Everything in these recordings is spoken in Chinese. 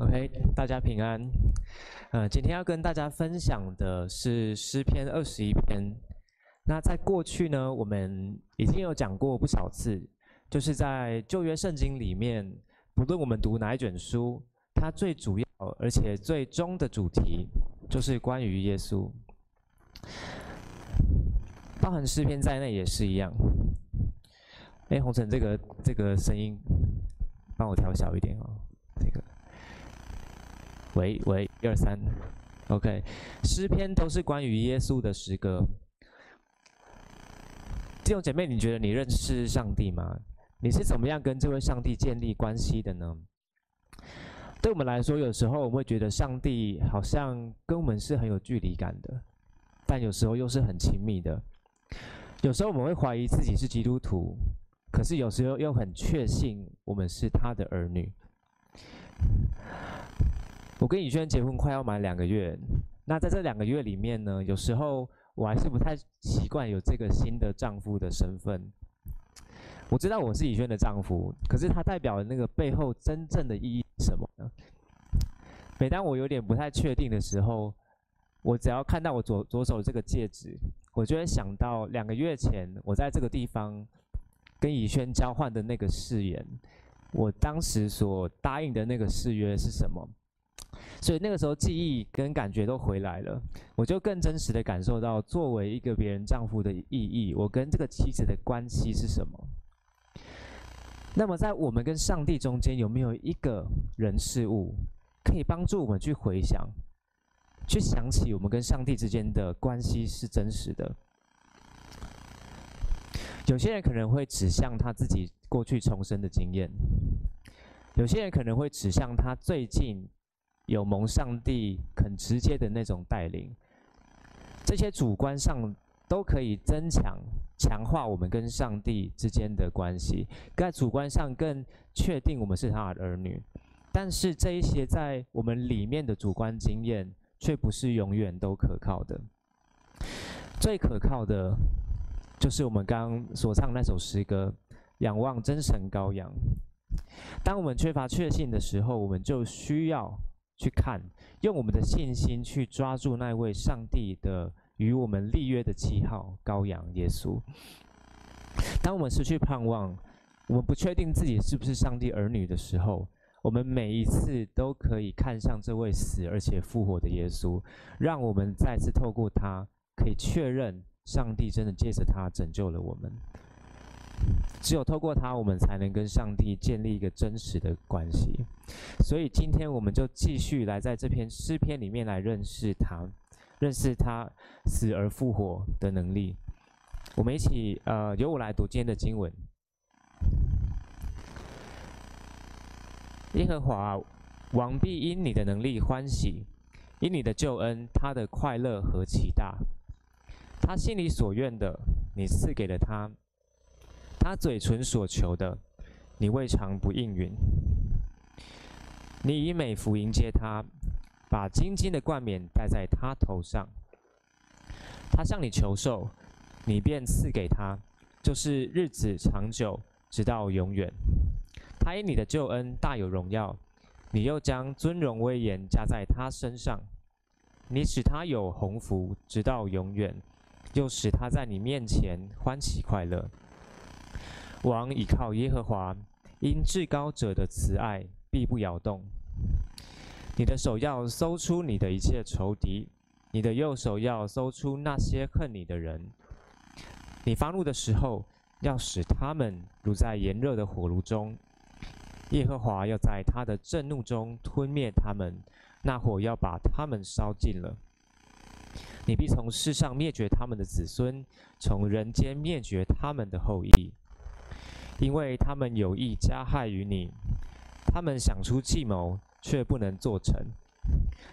OK，大家平安。呃，今天要跟大家分享的是诗篇二十一篇。那在过去呢，我们已经有讲过不少次，就是在旧约圣经里面，不论我们读哪一卷书，它最主要而且最终的主题就是关于耶稣，包含诗篇在内也是一样。哎，红尘，这个这个声音，帮我调小一点哦。喂喂，一二三，OK，诗篇都是关于耶稣的诗歌。弟兄姐妹，你觉得你认识上帝吗？你是怎么样跟这位上帝建立关系的呢？对我们来说，有时候我们会觉得上帝好像跟我们是很有距离感的，但有时候又是很亲密的。有时候我们会怀疑自己是基督徒。可是有时候又很确信我们是他的儿女。我跟以轩结婚快要满两个月，那在这两个月里面呢，有时候我还是不太习惯有这个新的丈夫的身份。我知道我是以轩的丈夫，可是他代表的那个背后真正的意义是什么呢？每当我有点不太确定的时候，我只要看到我左左手这个戒指，我就会想到两个月前我在这个地方。跟以轩交换的那个誓言，我当时所答应的那个誓约是什么？所以那个时候记忆跟感觉都回来了，我就更真实的感受到作为一个别人丈夫的意义，我跟这个妻子的关系是什么？那么在我们跟上帝中间有没有一个人事物可以帮助我们去回想，去想起我们跟上帝之间的关系是真实的？有些人可能会指向他自己过去重生的经验，有些人可能会指向他最近有蒙上帝很直接的那种带领，这些主观上都可以增强、强化我们跟上帝之间的关系，在主观上更确定我们是他的儿女。但是这一些在我们里面的主观经验，却不是永远都可靠的。最可靠的。就是我们刚刚所唱那首诗歌，仰望真神羔羊。当我们缺乏确信的时候，我们就需要去看，用我们的信心去抓住那位上帝的与我们立约的记号——羔羊耶稣。当我们失去盼望，我们不确定自己是不是上帝儿女的时候，我们每一次都可以看向这位死而且复活的耶稣，让我们再次透过他，可以确认。上帝真的借着他拯救了我们，只有透过他，我们才能跟上帝建立一个真实的关系。所以今天我们就继续来在这篇诗篇里面来认识他，认识他死而复活的能力。我们一起，呃，由我来读今天的经文。耶和华，王必因你的能力欢喜，因你的救恩，他的快乐何其大。他心里所愿的，你赐给了他；他嘴唇所求的，你未尝不应允。你以美福迎接他，把金金的冠冕戴在他头上。他向你求寿，你便赐给他，就是日子长久，直到永远。他因你的救恩大有荣耀，你又将尊荣威严加在他身上。你使他有鸿福，直到永远。又使他在你面前欢喜快乐。王倚靠耶和华，因至高者的慈爱必不摇动。你的手要搜出你的一切仇敌，你的右手要搜出那些恨你的人。你发怒的时候，要使他们如在炎热的火炉中。耶和华要在他的震怒中吞灭他们，那火要把他们烧尽了。你必从世上灭绝他们的子孙，从人间灭绝他们的后裔，因为他们有意加害于你，他们想出计谋，却不能做成。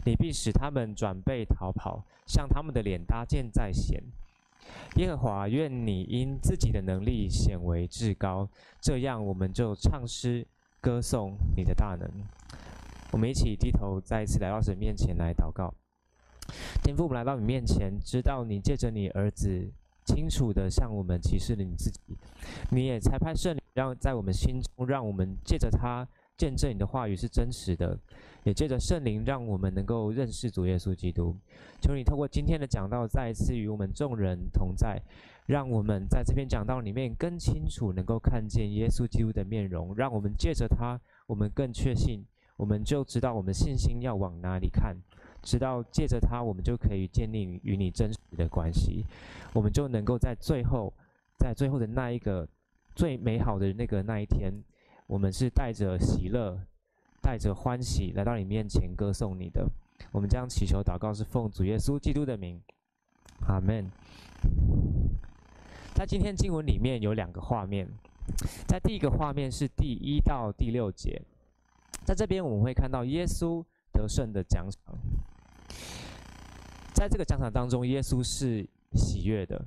你必使他们转背逃跑，向他们的脸搭箭在弦。耶和华，愿你因自己的能力显为至高，这样我们就唱诗歌颂你的大能。我们一起低头，再一次来到神面前来祷告。天父，我们来到你面前，知道你借着你儿子清楚地向我们启示了你自己，你也差派圣灵让在我们心中，让我们借着他见证你的话语是真实的，也借着圣灵让我们能够认识主耶稣基督。求你透过今天的讲道，再一次与我们众人同在，让我们在这篇讲道里面更清楚能够看见耶稣基督的面容，让我们借着他，我们更确信，我们就知道我们信心要往哪里看。直到借着他，我们就可以建立与你真实的关系，我们就能够在最后，在最后的那一个最美好的那个那一天，我们是带着喜乐、带着欢喜来到你面前歌颂你的。我们将祈求祷告是奉主耶稣基督的名，阿门。在今天经文里面有两个画面，在第一个画面是第一到第六节，在这边我们会看到耶稣得胜的奖赏。在这个奖赏当中，耶稣是喜悦的。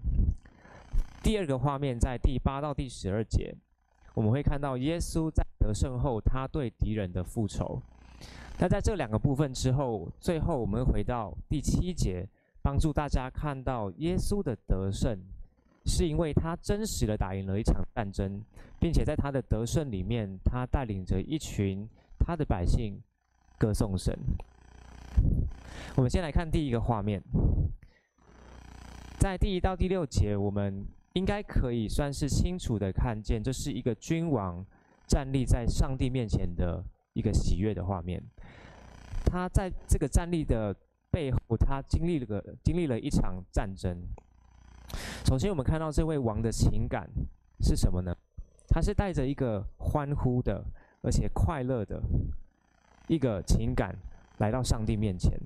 第二个画面在第八到第十二节，我们会看到耶稣在得胜后，他对敌人的复仇。那在这两个部分之后，最后我们回到第七节，帮助大家看到耶稣的得胜，是因为他真实的打赢了一场战争，并且在他的得胜里面，他带领着一群他的百姓歌颂神。我们先来看第一个画面，在第一到第六节，我们应该可以算是清楚的看见，这是一个君王站立在上帝面前的一个喜悦的画面。他在这个站立的背后，他经历了个经历了一场战争。首先，我们看到这位王的情感是什么呢？他是带着一个欢呼的，而且快乐的一个情感。来到上帝面前，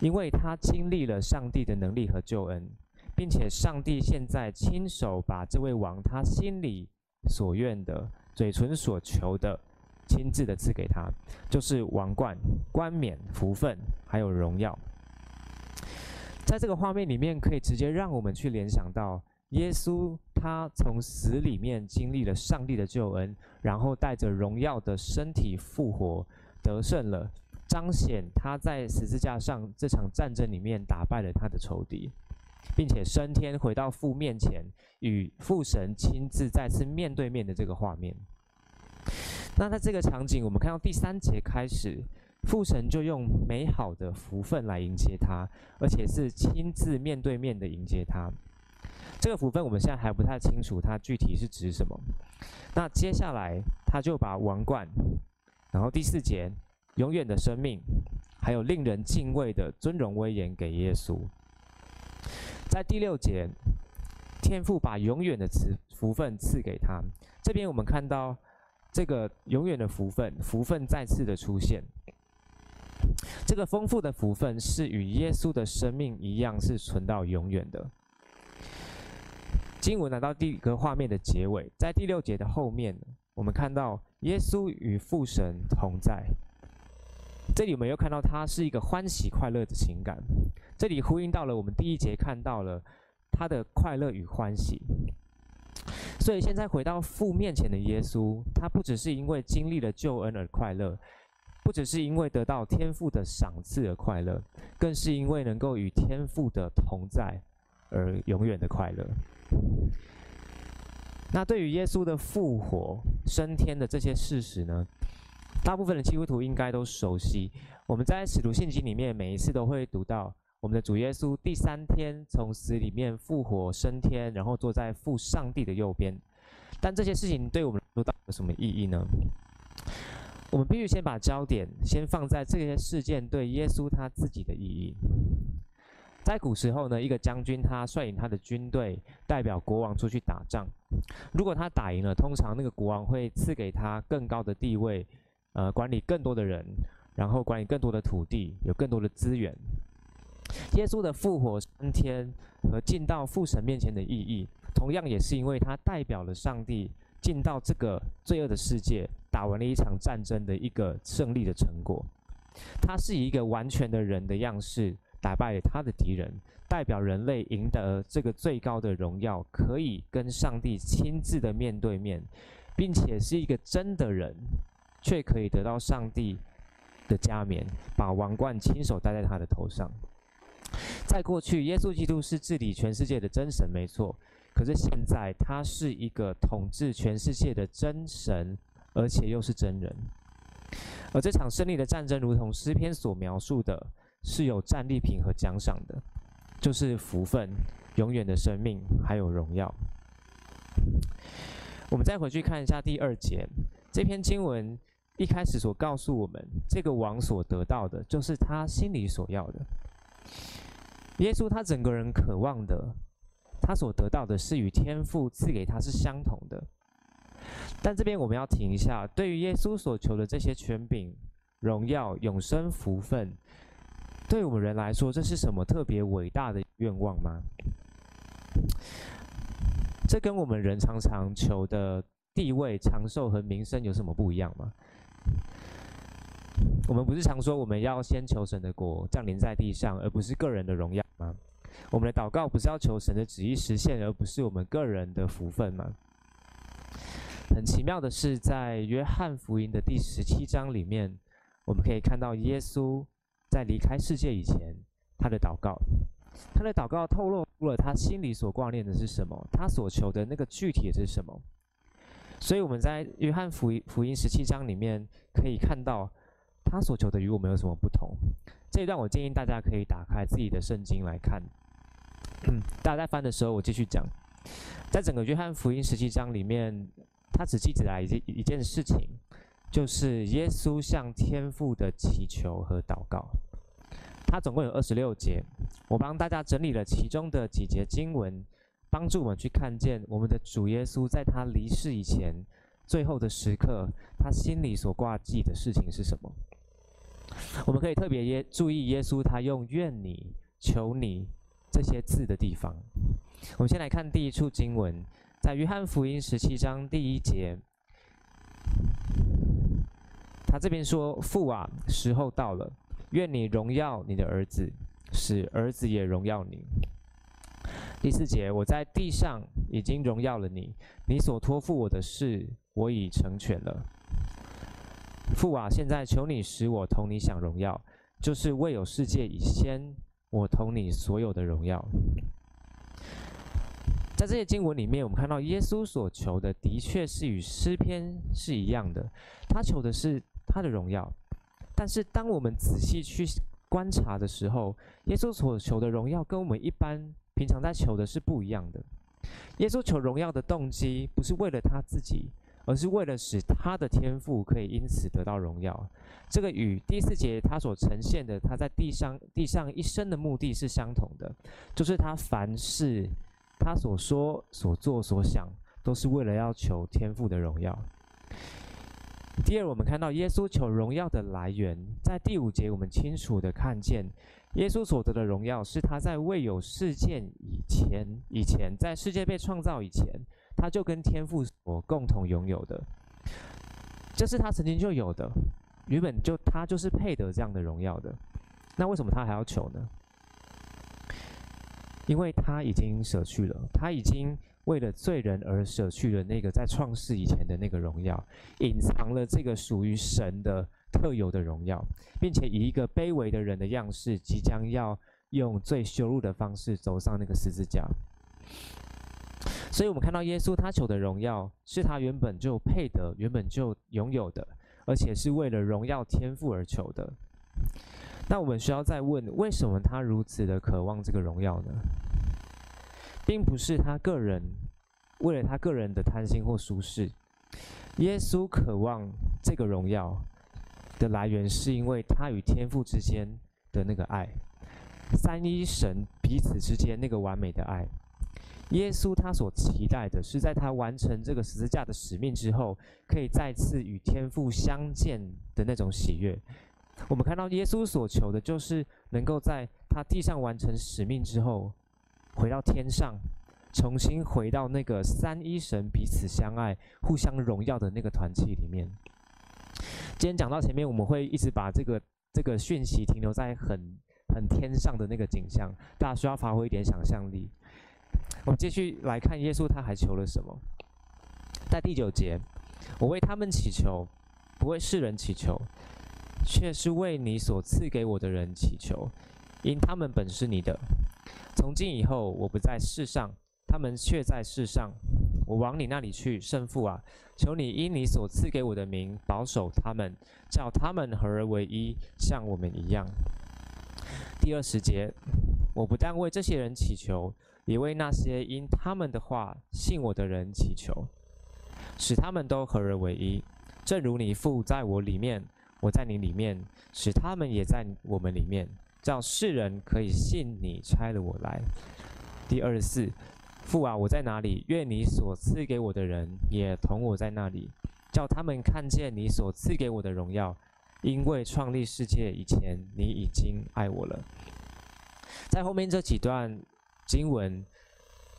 因为他经历了上帝的能力和救恩，并且上帝现在亲手把这位王他心里所愿的、嘴唇所求的，亲自的赐给他，就是王冠、冠冕、福分，还有荣耀。在这个画面里面，可以直接让我们去联想到耶稣，他从死里面经历了上帝的救恩，然后带着荣耀的身体复活。得胜了，彰显他在十字架上这场战争里面打败了他的仇敌，并且升天回到父面前，与父神亲自再次面对面的这个画面。那在这个场景，我们看到第三节开始，父神就用美好的福分来迎接他，而且是亲自面对面的迎接他。这个福分我们现在还不太清楚，它具体是指什么。那接下来他就把王冠。然后第四节，永远的生命，还有令人敬畏的尊荣威严给耶稣。在第六节，天父把永远的慈福分赐给他。这边我们看到这个永远的福分，福分再次的出现。这个丰富的福分是与耶稣的生命一样，是存到永远的。经文来到第一个画面的结尾，在第六节的后面，我们看到。耶稣与父神同在，这里我们又看到他是一个欢喜快乐的情感，这里呼应到了我们第一节看到了他的快乐与欢喜。所以现在回到父面前的耶稣，他不只是因为经历了救恩而快乐，不只是因为得到天父的赏赐而快乐，更是因为能够与天父的同在而永远的快乐。那对于耶稣的复活、升天的这些事实呢，大部分的基督徒应该都熟悉。我们在使徒信经里面每一次都会读到我们的主耶稣第三天从死里面复活升天，然后坐在父上帝的右边。但这些事情对我们来说有什么意义呢？我们必须先把焦点先放在这些事件对耶稣他自己的意义。在古时候呢，一个将军他率领他的军队，代表国王出去打仗。如果他打赢了，通常那个国王会赐给他更高的地位，呃，管理更多的人，然后管理更多的土地，有更多的资源。耶稣的复活升天和进到父神面前的意义，同样也是因为他代表了上帝进到这个罪恶的世界，打完了一场战争的一个胜利的成果。他是以一个完全的人的样式。打败了他的敌人，代表人类赢得这个最高的荣耀，可以跟上帝亲自的面对面，并且是一个真的人，却可以得到上帝的加冕，把王冠亲手戴在他的头上。在过去，耶稣基督是治理全世界的真神，没错。可是现在，他是一个统治全世界的真神，而且又是真人。而这场胜利的战争，如同诗篇所描述的，是有战利品和奖赏的，就是福分、永远的生命，还有荣耀。我们再回去看一下第二节，这篇经文一开始所告诉我们，这个王所得到的，就是他心里所要的。耶稣他整个人渴望的，他所得到的是与天父赐给他是相同的。但这边我们要停一下，对于耶稣所求的这些权柄、荣耀、永生、福分，对我们人来说，这是什么特别伟大的愿望吗？这跟我们人常常求的地位、长寿和名声有什么不一样吗？我们不是常说我们要先求神的国降临在地上，而不是个人的荣耀吗？我们的祷告不是要求神的旨意实现，而不是我们个人的福分吗？很奇妙的是，在约翰福音的第十七章里面，我们可以看到耶稣在离开世界以前，他的祷告，他的祷告透露出了他心里所挂念的是什么，他所求的那个具体的是什么。所以我们在约翰福音福音十七章里面可以看到，他所求的与我们有什么不同。这一段我建议大家可以打开自己的圣经来看。大家在翻的时候，我继续讲，在整个约翰福音十七章里面。他只记载了一件一件事情，就是耶稣向天父的祈求和祷告。他总共有二十六节，我帮大家整理了其中的几节经文，帮助我们去看见我们的主耶稣在他离世以前最后的时刻，他心里所挂记的事情是什么。我们可以特别耶注意耶稣他用“愿你”“求你”这些字的地方。我们先来看第一处经文。在约翰福音十七章第一节，他这边说：“父啊，时候到了，愿你荣耀你的儿子，使儿子也荣耀你。”第四节，我在地上已经荣耀了你，你所托付我的事，我已成全了。父啊，现在求你使我同你享荣耀，就是未有世界以先，我同你所有的荣耀。在这些经文里面，我们看到耶稣所求的，的确是与诗篇是一样的。他求的是他的荣耀，但是当我们仔细去观察的时候，耶稣所求的荣耀跟我们一般平常在求的是不一样的。耶稣求荣耀的动机不是为了他自己，而是为了使他的天赋可以因此得到荣耀。这个与第四节他所呈现的他在地上地上一生的目的是相同的，就是他凡事。他所说、所做、所想，都是为了要求天赋的荣耀。第二，我们看到耶稣求荣耀的来源，在第五节，我们清楚地看见，耶稣所得的荣耀是他在未有事件以前，以前在世界被创造以前，他就跟天父所共同拥有的，这是他曾经就有的，原本就他就是配得这样的荣耀的。那为什么他还要求呢？因为他已经舍去了，他已经为了罪人而舍去了那个在创世以前的那个荣耀，隐藏了这个属于神的特有的荣耀，并且以一个卑微的人的样式，即将要用最羞辱的方式走上那个十字架。所以，我们看到耶稣他求的荣耀，是他原本就配得、原本就拥有的，而且是为了荣耀天赋而求的。那我们需要再问：为什么他如此的渴望这个荣耀呢？并不是他个人为了他个人的贪心或舒适。耶稣渴望这个荣耀的来源，是因为他与天父之间的那个爱，三一神彼此之间那个完美的爱。耶稣他所期待的是，在他完成这个十字架的使命之后，可以再次与天父相见的那种喜悦。我们看到耶稣所求的，就是能够在他地上完成使命之后，回到天上，重新回到那个三一神彼此相爱、互相荣耀的那个团契里面。今天讲到前面，我们会一直把这个这个讯息停留在很很天上的那个景象，大家需要发挥一点想象力。我们继续来看耶稣他还求了什么？在第九节，我为他们祈求，不为世人祈求。却是为你所赐给我的人祈求，因他们本是你的。从今以后，我不在世上，他们却在世上，我往你那里去。圣父啊，求你因你所赐给我的名保守他们，叫他们合而为一，像我们一样。第二十节，我不但为这些人祈求，也为那些因他们的话信我的人祈求，使他们都合而为一，正如你父在我里面，我在你里面，使他们也在我们里面。叫世人可以信你差了我来。第二十四，父啊，我在哪里？愿你所赐给我的人也同我在那里，叫他们看见你所赐给我的荣耀。因为创立世界以前，你已经爱我了。在后面这几段经文，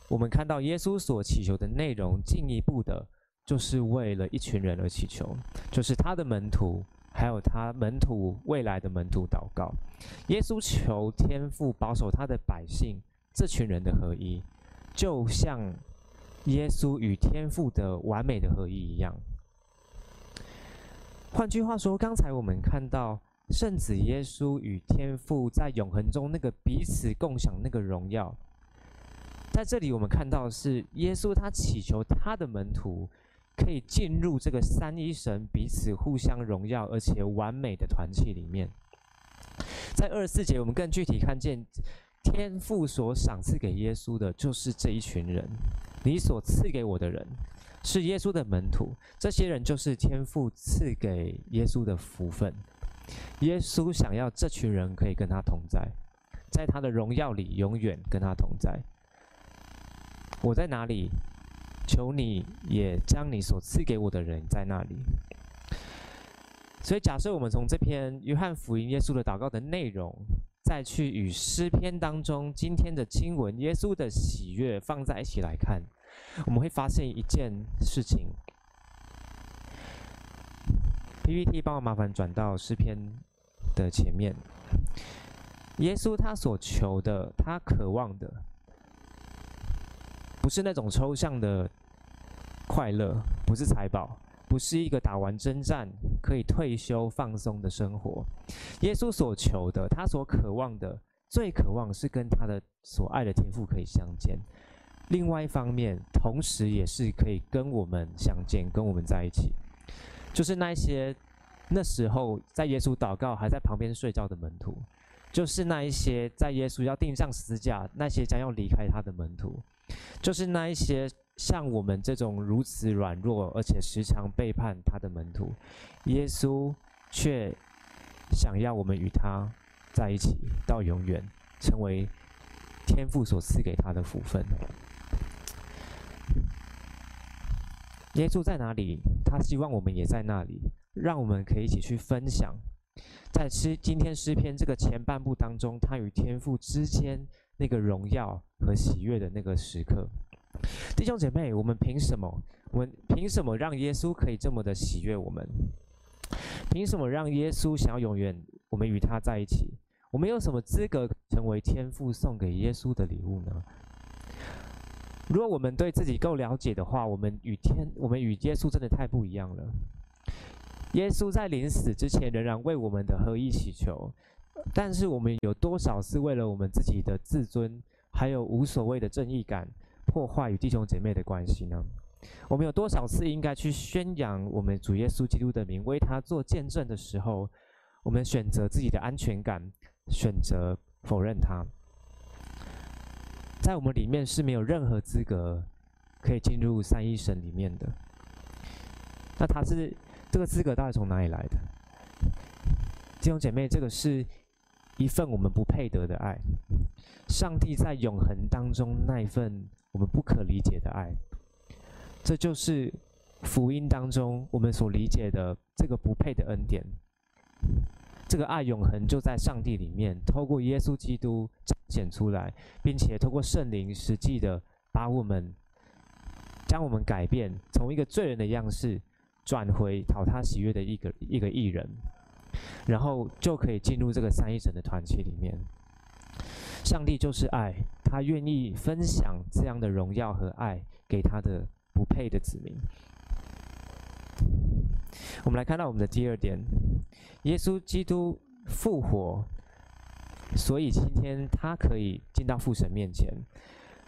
我们看到耶稣所祈求的内容，进一步的，就是为了一群人而祈求，就是他的门徒。还有他门徒未来的门徒祷告，耶稣求天父保守他的百姓这群人的合一，就像耶稣与天父的完美的合一一样。换句话说，刚才我们看到圣子耶稣与天父在永恒中那个彼此共享那个荣耀，在这里我们看到是耶稣他祈求他的门徒。可以进入这个三一神彼此互相荣耀而且完美的团契里面。在二十四节，我们更具体看见天父所赏赐给耶稣的，就是这一群人。你所赐给我的人，是耶稣的门徒。这些人就是天父赐给耶稣的福分。耶稣想要这群人可以跟他同在，在他的荣耀里永远跟他同在。我在哪里？求你也将你所赐给我的人在那里。所以，假设我们从这篇约翰福音耶稣的祷告的内容，再去与诗篇当中今天的经文耶稣的喜悦放在一起来看，我们会发现一件事情。PPT 帮我麻烦转到诗篇的前面。耶稣他所求的，他渴望的。不是那种抽象的快乐，不是财宝，不是一个打完征战可以退休放松的生活。耶稣所求的，他所渴望的，最渴望是跟他的所爱的天父可以相见。另外一方面，同时也是可以跟我们相见，跟我们在一起。就是那些那时候在耶稣祷告还在旁边睡觉的门徒，就是那一些在耶稣要钉上十字架，那些将要离开他的门徒。就是那一些像我们这种如此软弱，而且时常背叛他的门徒，耶稣却想要我们与他在一起到永远，成为天父所赐给他的福分。耶稣在哪里？他希望我们也在那里，让我们可以一起去分享，在诗今天诗篇这个前半部当中，他与天父之间。那个荣耀和喜悦的那个时刻，弟兄姐妹，我们凭什么？我们凭什么让耶稣可以这么的喜悦我们？凭什么让耶稣想要永远我们与他在一起？我们有什么资格成为天父送给耶稣的礼物呢？如果我们对自己够了解的话，我们与天，我们与耶稣真的太不一样了。耶稣在临死之前，仍然为我们的合一祈求。但是我们有多少是为了我们自己的自尊，还有无所谓的正义感，破坏与弟兄姐妹的关系呢？我们有多少次应该去宣扬我们主耶稣基督的名，为他做见证的时候，我们选择自己的安全感，选择否认他？在我们里面是没有任何资格可以进入三一神里面的。那他是这个资格到底从哪里来的？弟兄姐妹，这个是。一份我们不配得的爱，上帝在永恒当中那一份我们不可理解的爱，这就是福音当中我们所理解的这个不配的恩典。这个爱永恒就在上帝里面，透过耶稣基督彰显出来，并且透过圣灵实际的把我们将我们改变，从一个罪人的样式转回讨他喜悦的一个一个义人。然后就可以进入这个三一神的团契里面。上帝就是爱，他愿意分享这样的荣耀和爱给他的不配的子民。我们来看到我们的第二点：耶稣基督复活，所以今天他可以进到父神面前。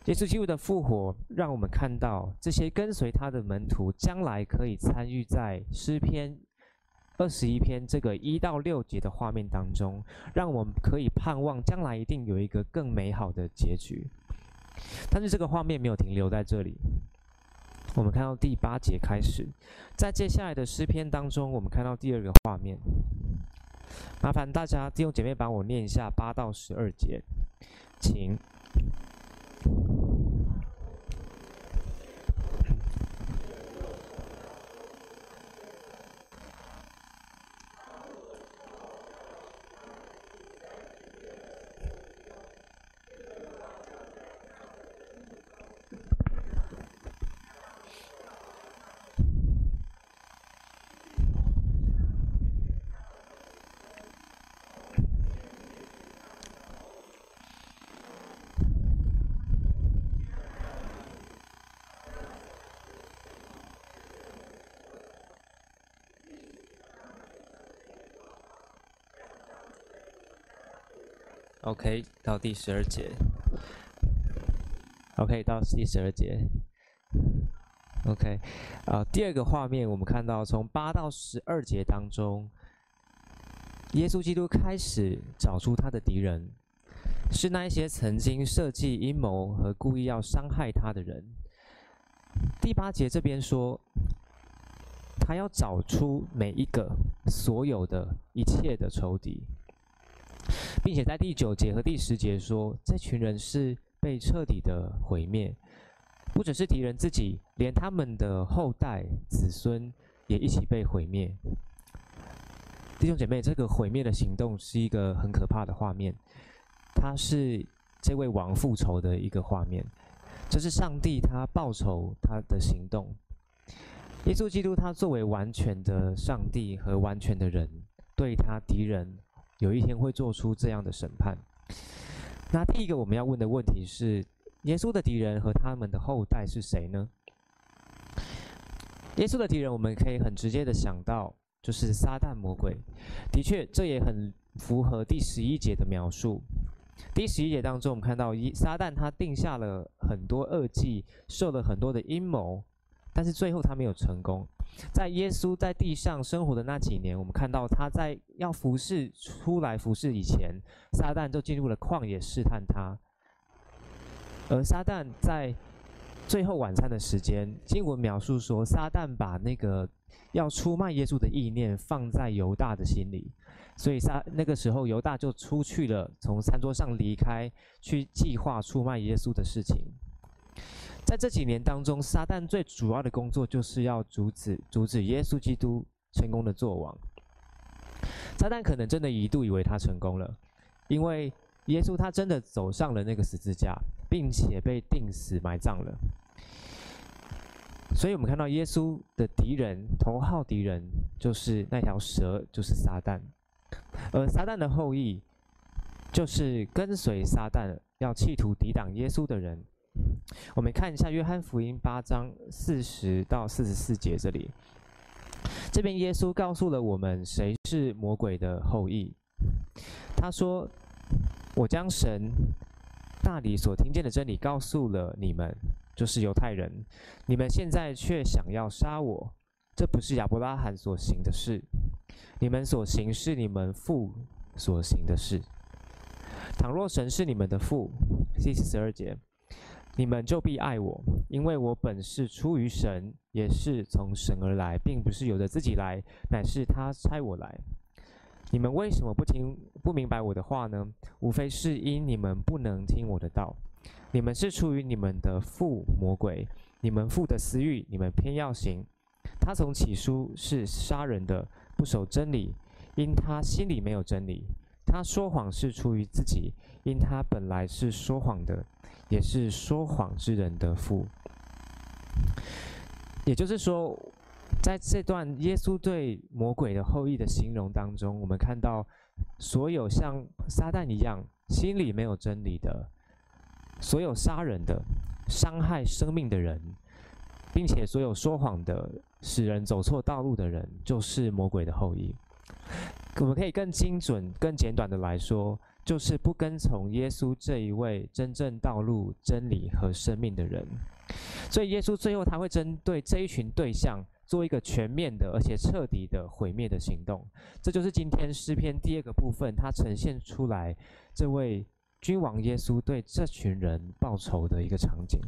耶稣基督的复活，让我们看到这些跟随他的门徒将来可以参与在诗篇二十一篇这个一到六节的画面当中，让我们可以盼望将来一定有一个更美好的结局。但是这个画面没有停留在这里，我们看到第八节开始，在接下来的诗篇当中，我们看到第二个画面。麻烦大家弟兄姐妹帮我念一下八到十二节，请。OK，到第十二节。OK，到第十二节。OK，啊，第二个画面，我们看到从八到十二节当中，耶稣基督开始找出他的敌人，是那一些曾经设计阴谋和故意要伤害他的人。第八节这边说，他要找出每一个所有的一切的仇敌。并且在第九节和第十节说，这群人是被彻底的毁灭，不只是敌人自己，连他们的后代子孙也一起被毁灭。弟兄姐妹，这个毁灭的行动是一个很可怕的画面，它是这位王复仇的一个画面，这是上帝他报仇他的行动。耶稣基督他作为完全的上帝和完全的人，对他敌人。有一天会做出这样的审判。那第一个我们要问的问题是：耶稣的敌人和他们的后代是谁呢？耶稣的敌人，我们可以很直接的想到，就是撒旦魔鬼。的确，这也很符合第十一节的描述。第十一节当中，我们看到一撒旦他定下了很多恶计，设了很多的阴谋，但是最后他没有成功。在耶稣在地上生活的那几年，我们看到他在要服侍出来服侍以前，撒旦就进入了旷野试探他。而撒旦在最后晚餐的时间，经文描述说，撒旦把那个要出卖耶稣的意念放在犹大的心里，所以撒那个时候犹大就出去了，从餐桌上离开，去计划出卖耶稣的事情。在这几年当中，撒旦最主要的工作就是要阻止阻止耶稣基督成功的作王。撒旦可能真的一度以为他成功了，因为耶稣他真的走上了那个十字架，并且被钉死埋葬了。所以我们看到耶稣的敌人，头号敌人就是那条蛇，就是撒旦。而撒旦的后裔，就是跟随撒旦要企图抵挡耶稣的人。我们看一下《约翰福音》八章四十到四十四节，这里，这边耶稣告诉了我们谁是魔鬼的后裔。他说：“我将神那里所听见的真理告诉了你们，就是犹太人。你们现在却想要杀我，这不是亚伯拉罕所行的事。你们所行是你们父所行的事。倘若神是你们的父，第十二节。”你们就必爱我，因为我本是出于神，也是从神而来，并不是由着自己来，乃是他差我来。你们为什么不听、不明白我的话呢？无非是因你们不能听我的道。你们是出于你们的父魔鬼，你们父的私欲，你们偏要行。他从起初是杀人的，不守真理，因他心里没有真理。他说谎是出于自己，因他本来是说谎的。也是说谎之人的父。也就是说，在这段耶稣对魔鬼的后裔的形容当中，我们看到所有像撒旦一样心里没有真理的，所有杀人的、伤害生命的人，并且所有说谎的、使人走错道路的人，就是魔鬼的后裔。我们可以更精准、更简短的来说，就是不跟从耶稣这一位真正道路、真理和生命的人。所以耶稣最后他会针对这一群对象做一个全面的而且彻底的毁灭的行动。这就是今天诗篇第二个部分，它呈现出来这位君王耶稣对这群人报仇的一个场景。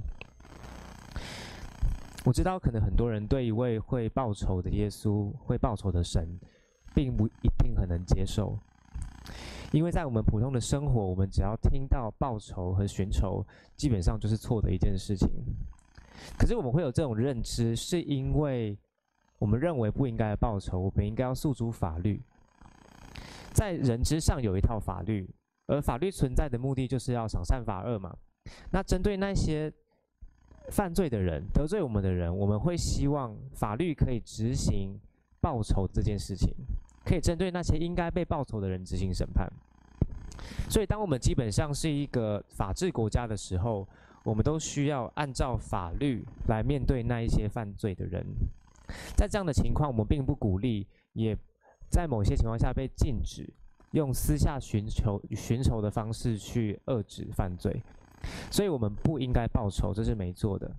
我知道，可能很多人对一位会报仇的耶稣、会报仇的神，并不一定很能接受，因为在我们普通的生活，我们只要听到报仇和寻仇，基本上就是错的一件事情。可是我们会有这种认知，是因为我们认为不应该报仇，我们应该要诉诸法律。在人之上有一套法律，而法律存在的目的就是要赏善罚恶嘛。那针对那些犯罪的人、得罪我们的人，我们会希望法律可以执行报仇这件事情，可以针对那些应该被报仇的人执行审判。所以，当我们基本上是一个法治国家的时候，我们都需要按照法律来面对那一些犯罪的人。在这样的情况，我们并不鼓励，也在某些情况下被禁止用私下寻求、寻仇的方式去遏制犯罪。所以，我们不应该报仇，这是没错的。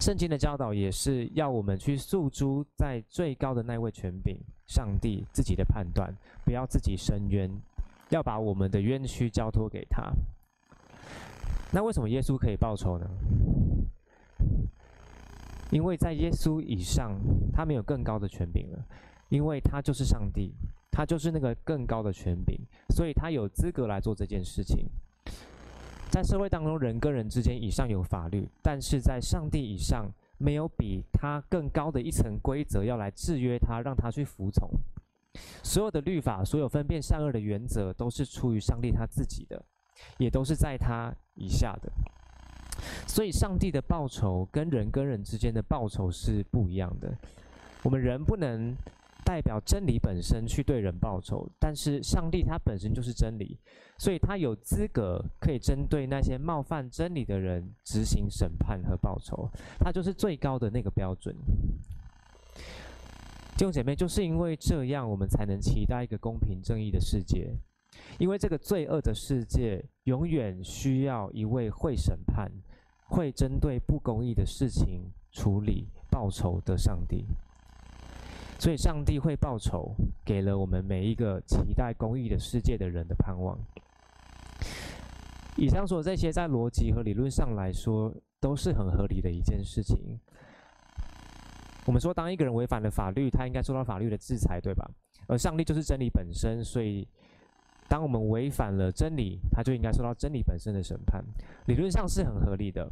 圣经的教导也是要我们去诉诸在最高的那位权柄——上帝自己的判断，不要自己申冤，要把我们的冤屈交托给他。那为什么耶稣可以报仇呢？因为在耶稣以上，他没有更高的权柄了，因为他就是上帝，他就是那个更高的权柄，所以他有资格来做这件事情。在社会当中，人跟人之间以上有法律，但是在上帝以上，没有比他更高的一层规则要来制约他，让他去服从。所有的律法，所有分辨善恶的原则，都是出于上帝他自己的。也都是在他以下的，所以上帝的报酬跟人跟人之间的报酬是不一样的。我们人不能代表真理本身去对人报仇，但是上帝他本身就是真理，所以他有资格可以针对那些冒犯真理的人执行审判和报仇，他就是最高的那个标准。弟兄姐妹，就是因为这样，我们才能期待一个公平正义的世界。因为这个罪恶的世界永远需要一位会审判、会针对不公义的事情处理报仇的上帝，所以上帝会报仇，给了我们每一个期待公义的世界的人的盼望。以上说的这些，在逻辑和理论上来说都是很合理的一件事情。我们说，当一个人违反了法律，他应该受到法律的制裁，对吧？而上帝就是真理本身，所以。当我们违反了真理，他就应该受到真理本身的审判。理论上是很合理的，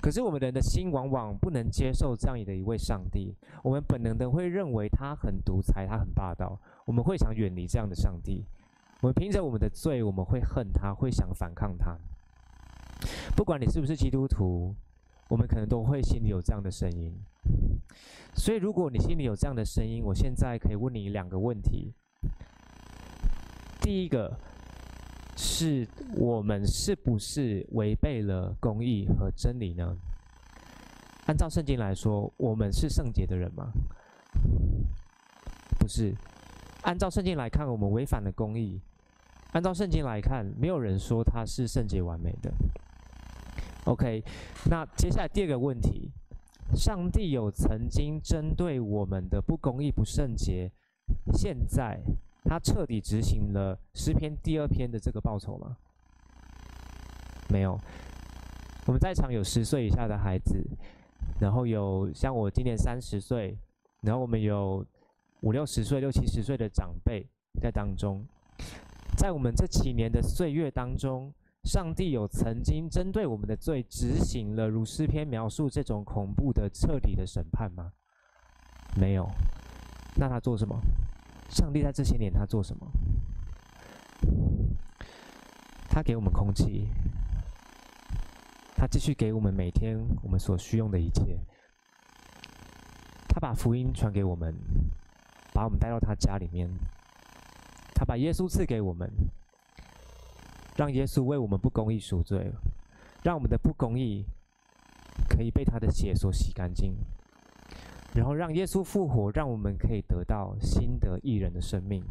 可是我们人的心往往不能接受这样的一位上帝。我们本能的会认为他很独裁，他很霸道，我们会想远离这样的上帝。我们凭着我们的罪，我们会恨他，会想反抗他。不管你是不是基督徒，我们可能都会心里有这样的声音。所以，如果你心里有这样的声音，我现在可以问你两个问题。第一个是我们是不是违背了公义和真理呢？按照圣经来说，我们是圣洁的人吗？不是。按照圣经来看，我们违反了公义。按照圣经来看，没有人说他是圣洁完美的。OK，那接下来第二个问题：上帝有曾经针对我们的不公义、不圣洁，现在？他彻底执行了诗篇第二篇的这个报酬吗？没有。我们在场有十岁以下的孩子，然后有像我今年三十岁，然后我们有五六十岁、六七十岁的长辈在当中。在我们这几年的岁月当中，上帝有曾经针对我们的罪执行了如诗篇描述这种恐怖的彻底的审判吗？没有。那他做什么？上帝在这些年他做什么？他给我们空气，他继续给我们每天我们所需用的一切。他把福音传给我们，把我们带到他家里面。他把耶稣赐给我们，让耶稣为我们不公义赎罪，让我们的不公义可以被他的血所洗干净。然后让耶稣复活，让我们可以得到新的义人的生命。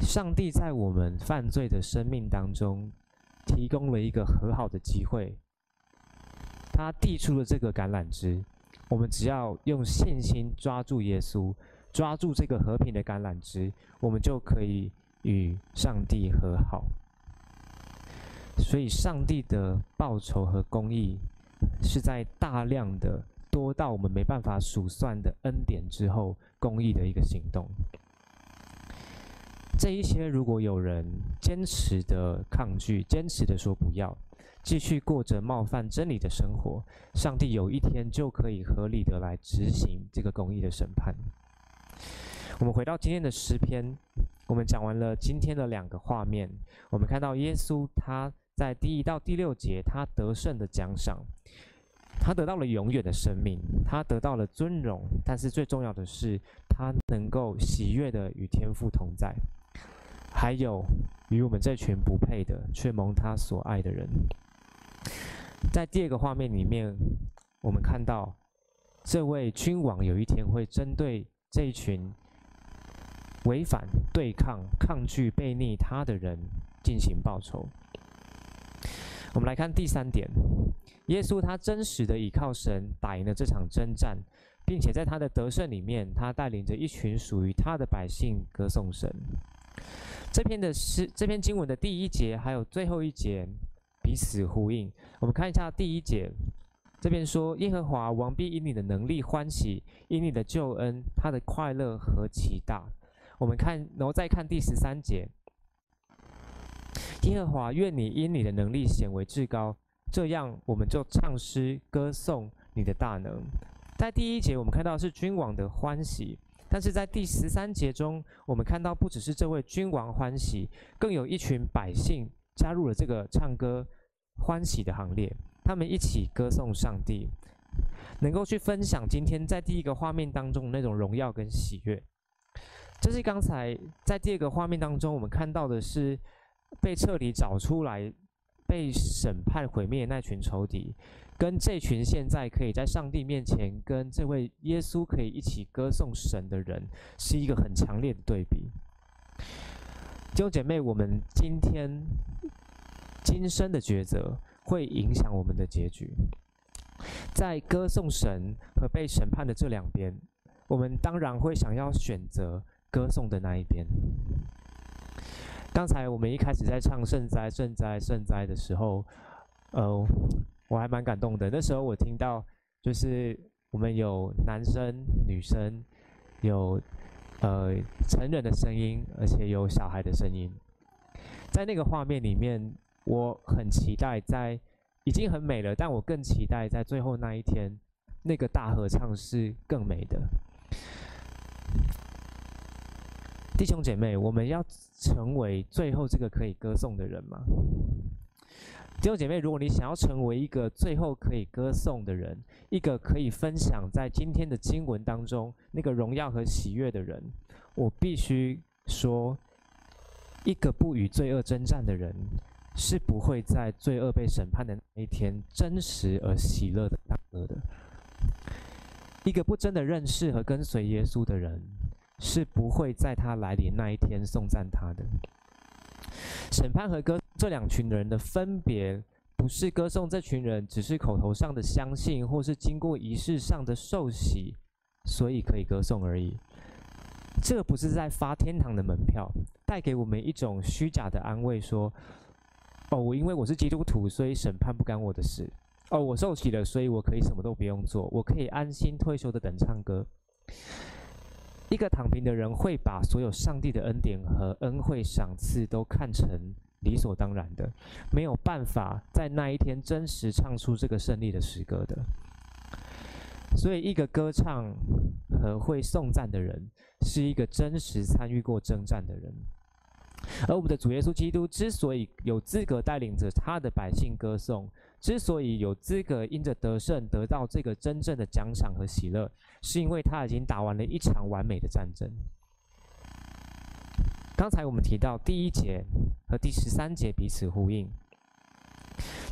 上帝在我们犯罪的生命当中，提供了一个和好的机会。他递出了这个橄榄枝，我们只要用信心抓住耶稣，抓住这个和平的橄榄枝，我们就可以与上帝和好。所以，上帝的报酬和公义是在大量的多到我们没办法数算的恩典之后，公益的一个行动。这一些，如果有人坚持的抗拒，坚持的说不要，继续过着冒犯真理的生活，上帝有一天就可以合理的来执行这个公益的审判。我们回到今天的诗篇，我们讲完了今天的两个画面，我们看到耶稣他在第一到第六节，他得胜的奖赏，他得到了永远的生命，他得到了尊荣，但是最重要的是，他能够喜悦的与天父同在。还有与我们这群不配的却蒙他所爱的人，在第二个画面里面，我们看到这位君王有一天会针对这一群违反、对抗、抗拒、悖逆他的人进行报仇。我们来看第三点，耶稣他真实的倚靠神，打赢了这场征战，并且在他的得胜里面，他带领着一群属于他的百姓歌颂神。这篇的诗，这篇经文的第一节还有最后一节彼此呼应。我们看一下第一节，这边说：“耶和华王必因你的能力欢喜，因你的救恩，他的快乐何其大。”我们看，然后再看第十三节：“耶和华愿你因你的能力显为至高，这样我们就唱诗歌颂你的大能。”在第一节，我们看到是君王的欢喜。但是在第十三节中，我们看到不只是这位君王欢喜，更有一群百姓加入了这个唱歌欢喜的行列。他们一起歌颂上帝，能够去分享今天在第一个画面当中那种荣耀跟喜悦。这是刚才在第二个画面当中，我们看到的是被彻底找出来、被审判毁灭那群仇敌。跟这群现在可以在上帝面前跟这位耶稣可以一起歌颂神的人，是一个很强烈的对比。弟兄姐妹，我们今天今生的抉择会影响我们的结局。在歌颂神和被审判的这两边，我们当然会想要选择歌颂的那一边。刚才我们一开始在唱圣哉、圣哉、圣哉的时候，呃。我还蛮感动的。那时候我听到，就是我们有男生、女生，有呃成人的声音，而且有小孩的声音。在那个画面里面，我很期待在已经很美了，但我更期待在最后那一天，那个大合唱是更美的。弟兄姐妹，我们要成为最后这个可以歌颂的人吗？弟兄姐妹，如果你想要成为一个最后可以歌颂的人，一个可以分享在今天的经文当中那个荣耀和喜悦的人，我必须说，一个不与罪恶征战的人，是不会在罪恶被审判的那一天真实而喜乐的唱歌的。一个不真的认识和跟随耶稣的人，是不会在他来临那一天颂赞他的。审判和歌这两群人的分别，不是歌颂这群人只是口头上的相信，或是经过仪式上的受洗，所以可以歌颂而已。这不是在发天堂的门票，带给我们一种虚假的安慰，说：哦，我因为我是基督徒，所以审判不干我的事。哦，我受洗了，所以我可以什么都不用做，我可以安心退休的等唱歌。一个躺平的人会把所有上帝的恩典和恩惠赏赐都看成理所当然的，没有办法在那一天真实唱出这个胜利的诗歌的。所以，一个歌唱和会颂赞的人，是一个真实参与过征战的人。而我们的主耶稣基督之所以有资格带领着他的百姓歌颂，之所以有资格因着得胜得到这个真正的奖赏和喜乐，是因为他已经打完了一场完美的战争。刚才我们提到第一节和第十三节彼此呼应，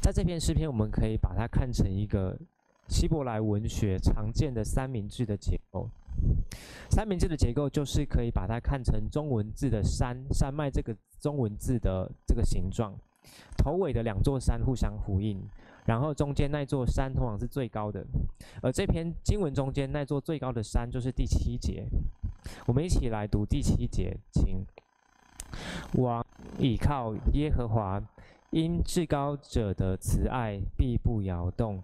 在这篇诗篇，我们可以把它看成一个希伯来文学常见的三明治的结构。三明治的结构就是可以把它看成中文字的山山脉这个中文字的这个形状，头尾的两座山互相呼应，然后中间那座山通常是最高的，而这篇经文中间那座最高的山就是第七节。我们一起来读第七节，请。王倚靠耶和华，因至高者的慈爱必不摇动。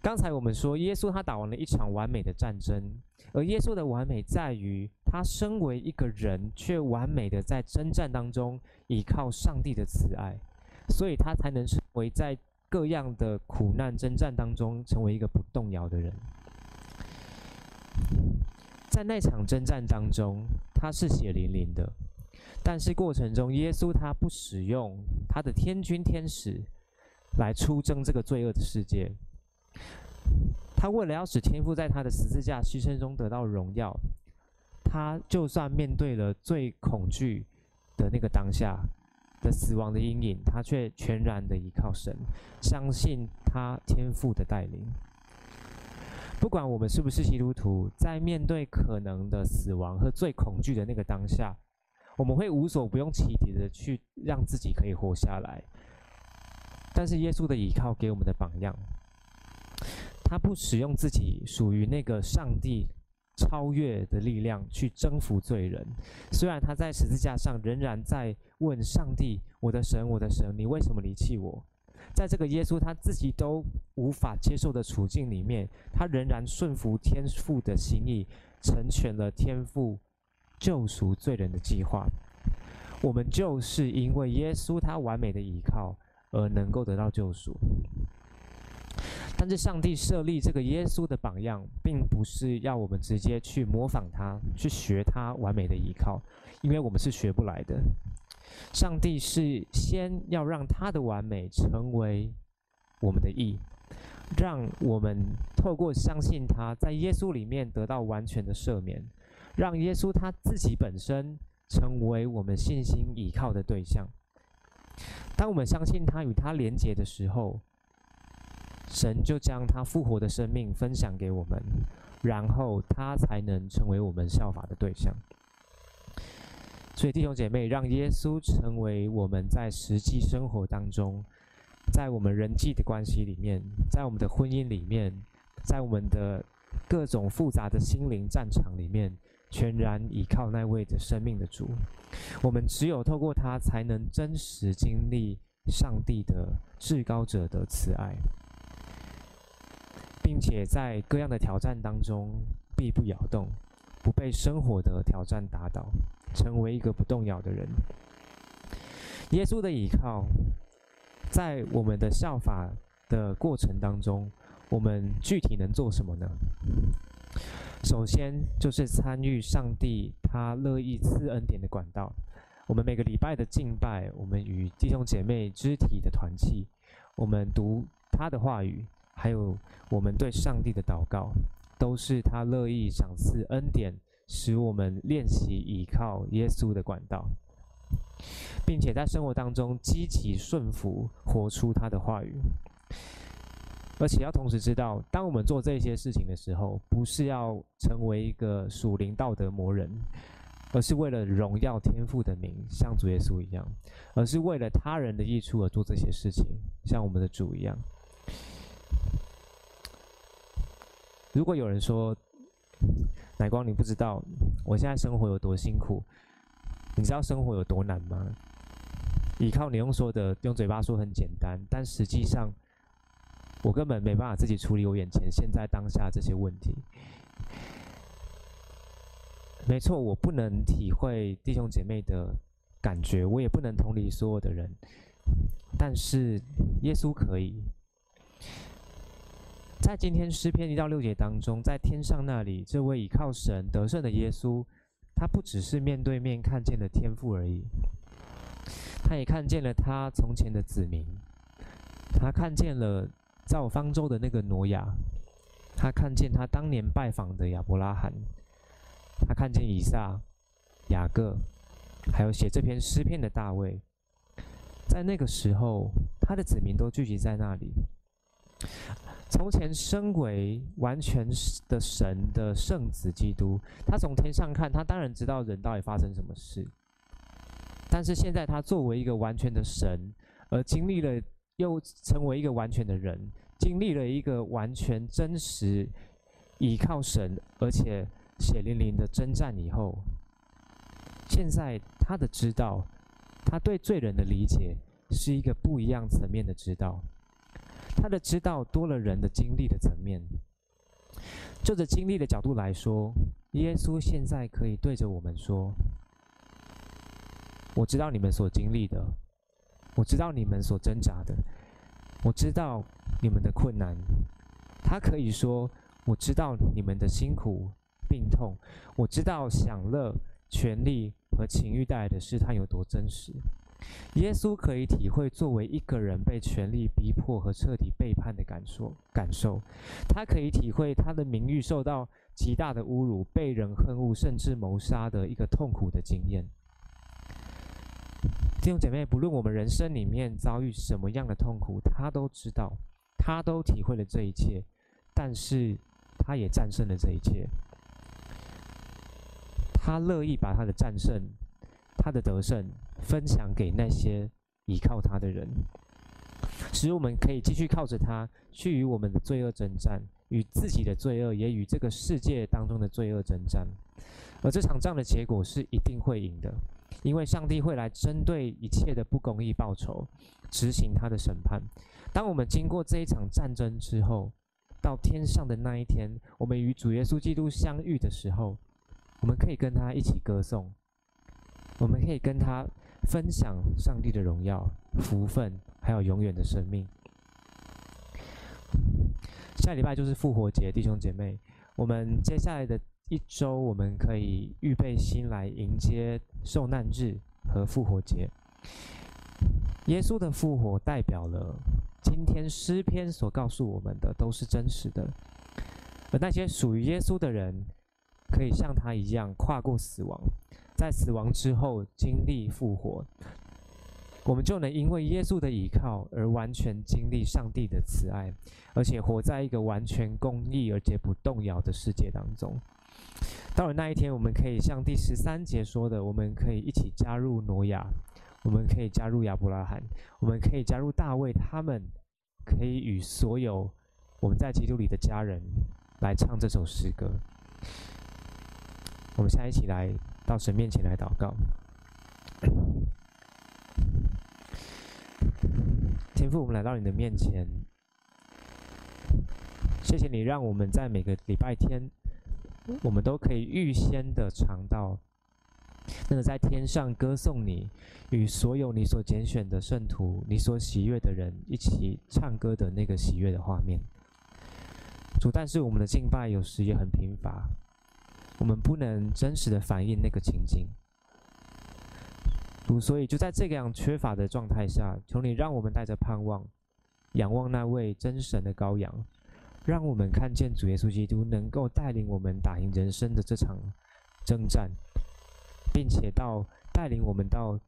刚才我们说，耶稣他打完了一场完美的战争，而耶稣的完美在于，他身为一个人，却完美的在征战当中倚靠上帝的慈爱，所以他才能成为在各样的苦难征战当中成为一个不动摇的人。在那场征战当中，他是血淋淋的。但是过程中，耶稣他不使用他的天军天使来出征这个罪恶的世界。他为了要使天父在他的十字架牺牲中得到荣耀，他就算面对了最恐惧的那个当下的死亡的阴影，他却全然的依靠神，相信他天父的带领。不管我们是不是基督徒，在面对可能的死亡和最恐惧的那个当下，我们会无所不用其极的去让自己可以活下来，但是耶稣的依靠给我们的榜样，他不使用自己属于那个上帝超越的力量去征服罪人，虽然他在十字架上仍然在问上帝：“我的神，我的神，你为什么离弃我？”在这个耶稣他自己都无法接受的处境里面，他仍然顺服天父的心意，成全了天父。救赎罪人的计划，我们就是因为耶稣他完美的依靠而能够得到救赎。但是上帝设立这个耶稣的榜样，并不是要我们直接去模仿他，去学他完美的依靠，因为我们是学不来的。上帝是先要让他的完美成为我们的义，让我们透过相信他在耶稣里面得到完全的赦免。让耶稣他自己本身成为我们信心依靠的对象。当我们相信他与他连结的时候，神就将他复活的生命分享给我们，然后他才能成为我们效法的对象。所以弟兄姐妹，让耶稣成为我们在实际生活当中，在我们人际的关系里面，在我们的婚姻里面，在我们的各种复杂的心灵战场里面。全然依靠那位的生命的主，我们只有透过他，才能真实经历上帝的至高者的慈爱，并且在各样的挑战当中必不摇动，不被生活的挑战打倒，成为一个不动摇的人。耶稣的依靠，在我们的效法的过程当中，我们具体能做什么呢？首先就是参与上帝他乐意赐恩典的管道。我们每个礼拜的敬拜，我们与弟兄姐妹肢体的团契，我们读他的话语，还有我们对上帝的祷告，都是他乐意赏赐恩典，使我们练习倚靠耶稣的管道，并且在生活当中积极顺服，活出他的话语。而且要同时知道，当我们做这些事情的时候，不是要成为一个属灵道德魔人，而是为了荣耀天父的名，像主耶稣一样；而是为了他人的益处而做这些事情，像我们的主一样。如果有人说，奶光，你不知道我现在生活有多辛苦，你知道生活有多难吗？依靠你用说的，用嘴巴说很简单，但实际上。我根本没办法自己处理我眼前现在当下这些问题。没错，我不能体会弟兄姐妹的感觉，我也不能同理所有的人。但是耶稣可以。在今天诗篇一到六节当中，在天上那里，这位倚靠神得胜的耶稣，他不只是面对面看见了天父而已，他也看见了他从前的子民，他看见了。造方舟的那个挪亚，他看见他当年拜访的亚伯拉罕，他看见以撒、雅各，还有写这篇诗篇的大卫，在那个时候，他的子民都聚集在那里。从前身为完全的神的圣子基督，他从天上看，他当然知道人到底发生什么事。但是现在他作为一个完全的神，而经历了又成为一个完全的人，经历了一个完全真实倚靠神，而且血淋淋的征战以后，现在他的知道，他对罪人的理解是一个不一样层面的知道。他的知道多了人的经历的层面，就着经历的角度来说，耶稣现在可以对着我们说：“我知道你们所经历的，我知道你们所挣扎的，我知道你们的困难。”他可以说：“我知道你们的辛苦、病痛，我知道享乐、权力和情欲带来的试探有多真实。”耶稣可以体会作为一个人被权力逼迫和彻底背叛的感受，感受。他可以体会他的名誉受到极大的侮辱，被人恨恶，甚至谋杀的一个痛苦的经验。弟兄姐妹，不论我们人生里面遭遇什么样的痛苦，他都知道，他都体会了这一切，但是他也战胜了这一切。他乐意把他的战胜，他的得胜。分享给那些依靠他的人，使我们可以继续靠着他去与我们的罪恶征战，与自己的罪恶，也与这个世界当中的罪恶征战。而这场仗的结果是一定会赢的，因为上帝会来针对一切的不公义报仇，执行他的审判。当我们经过这一场战争之后，到天上的那一天，我们与主耶稣基督相遇的时候，我们可以跟他一起歌颂，我们可以跟他。分享上帝的荣耀、福分，还有永远的生命。下礼拜就是复活节，弟兄姐妹，我们接下来的一周，我们可以预备心来迎接受难日和复活节。耶稣的复活代表了今天诗篇所告诉我们的都是真实的，而那些属于耶稣的人，可以像他一样跨过死亡。在死亡之后经历复活，我们就能因为耶稣的依靠而完全经历上帝的慈爱，而且活在一个完全公义而且不动摇的世界当中。到了那一天，我们可以像第十三节说的，我们可以一起加入挪亚，我们可以加入亚伯拉罕，我们可以加入大卫，他们可以与所有我们在基督里的家人来唱这首诗歌。我们现在一起来。到神面前来祷告，天父，我们来到你的面前，谢谢你让我们在每个礼拜天，我们都可以预先的尝到那个在天上歌颂你，与所有你所拣选的圣徒、你所喜悦的人一起唱歌的那个喜悦的画面。主，但是我们的敬拜有时也很贫乏。我们不能真实的反映那个情景，所以就在这个样缺乏的状态下，求你让我们带着盼望，仰望那位真神的羔羊，让我们看见主耶稣基督能够带领我们打赢人生的这场征战，并且到带领我们到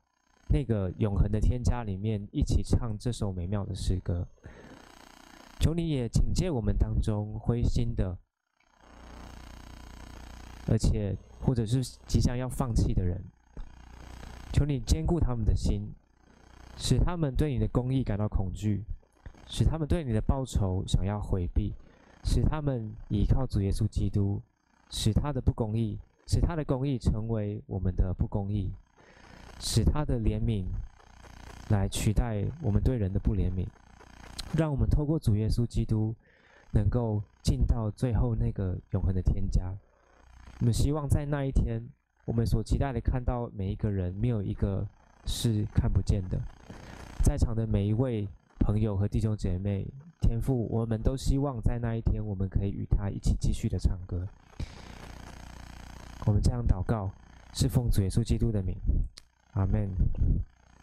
那个永恒的天家里面，一起唱这首美妙的诗歌。求你也警戒我们当中灰心的。而且，或者是即将要放弃的人，求你坚固他们的心，使他们对你的公义感到恐惧，使他们对你的报酬想要回避，使他们依靠主耶稣基督，使他的不公义，使他的公义成为我们的不公义，使他的怜悯来取代我们对人的不怜悯，让我们透过主耶稣基督，能够进到最后那个永恒的天家。我们希望在那一天，我们所期待的看到每一个人，没有一个是看不见的。在场的每一位朋友和弟兄姐妹，天父，我们都希望在那一天，我们可以与他一起继续的唱歌。我们这样祷告，是奉主耶稣基督的名，阿门。